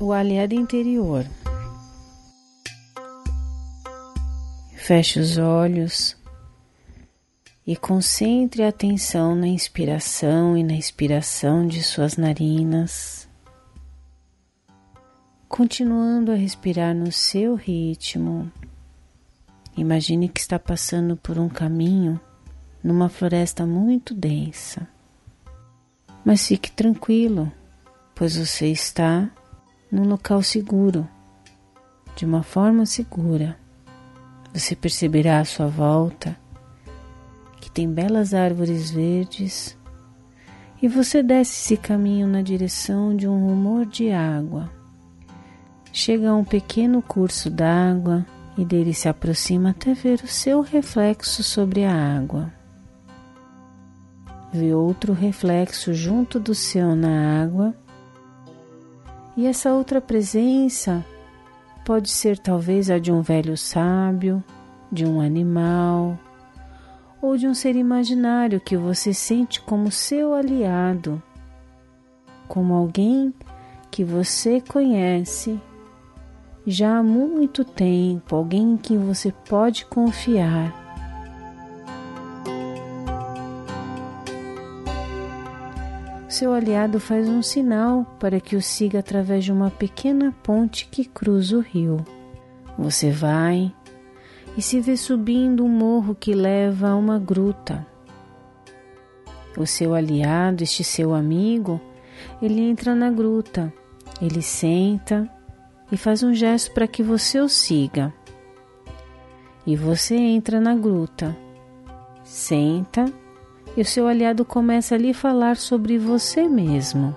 o aliado interior. Feche os olhos e concentre a atenção na inspiração e na expiração de suas narinas, continuando a respirar no seu ritmo. Imagine que está passando por um caminho numa floresta muito densa. Mas fique tranquilo, pois você está num local seguro, de uma forma segura. Você perceberá à sua volta que tem belas árvores verdes e você desce esse caminho na direção de um rumor de água. Chega a um pequeno curso d'água e dele se aproxima até ver o seu reflexo sobre a água. Vê outro reflexo junto do seu na água e essa outra presença pode ser talvez a de um velho sábio, de um animal ou de um ser imaginário que você sente como seu aliado, como alguém que você conhece já há muito tempo, alguém em quem você pode confiar seu aliado faz um sinal para que o siga através de uma pequena ponte que cruza o rio. Você vai e se vê subindo um morro que leva a uma gruta. O seu aliado, este seu amigo, ele entra na gruta, ele senta e faz um gesto para que você o siga. E você entra na gruta, senta e o seu aliado começa a lhe falar sobre você mesmo.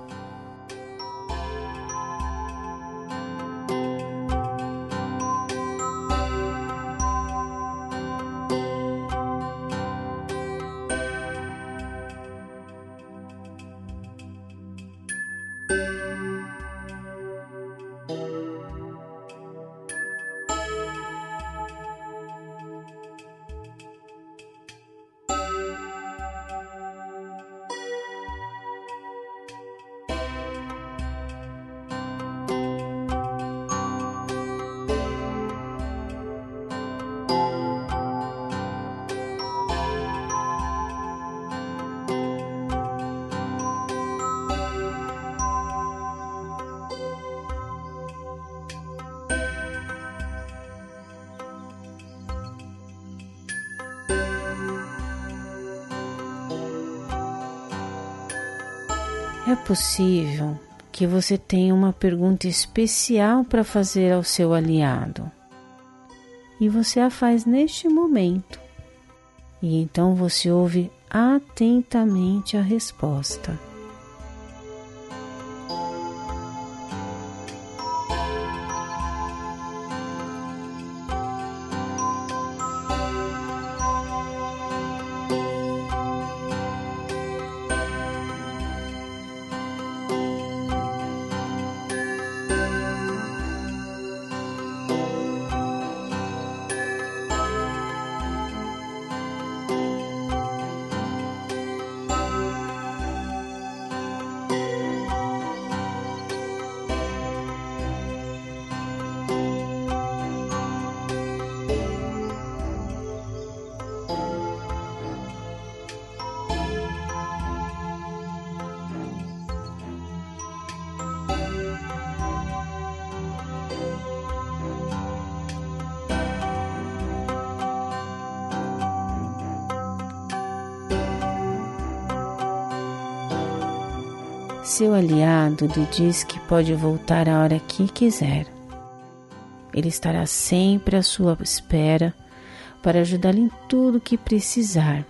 É possível que você tenha uma pergunta especial para fazer ao seu aliado. E você a faz neste momento. E então você ouve atentamente a resposta. Seu aliado lhe diz que pode voltar a hora que quiser. Ele estará sempre à sua espera para ajudá-lo em tudo que precisar.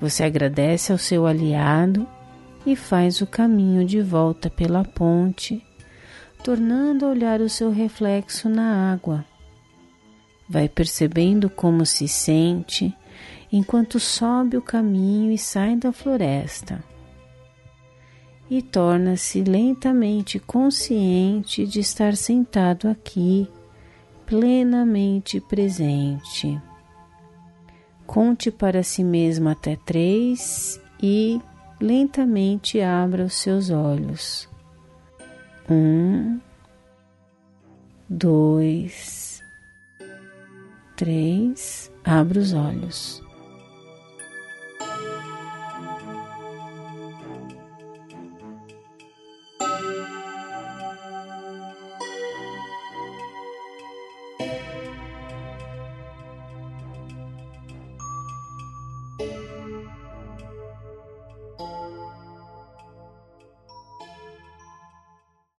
Você agradece ao seu aliado e faz o caminho de volta pela ponte, tornando a olhar o seu reflexo na água. Vai percebendo como se sente enquanto sobe o caminho e sai da floresta e torna-se lentamente consciente de estar sentado aqui, plenamente presente. Conte para si mesmo até três e lentamente abra os seus olhos. Um, dois, três. Abra os olhos.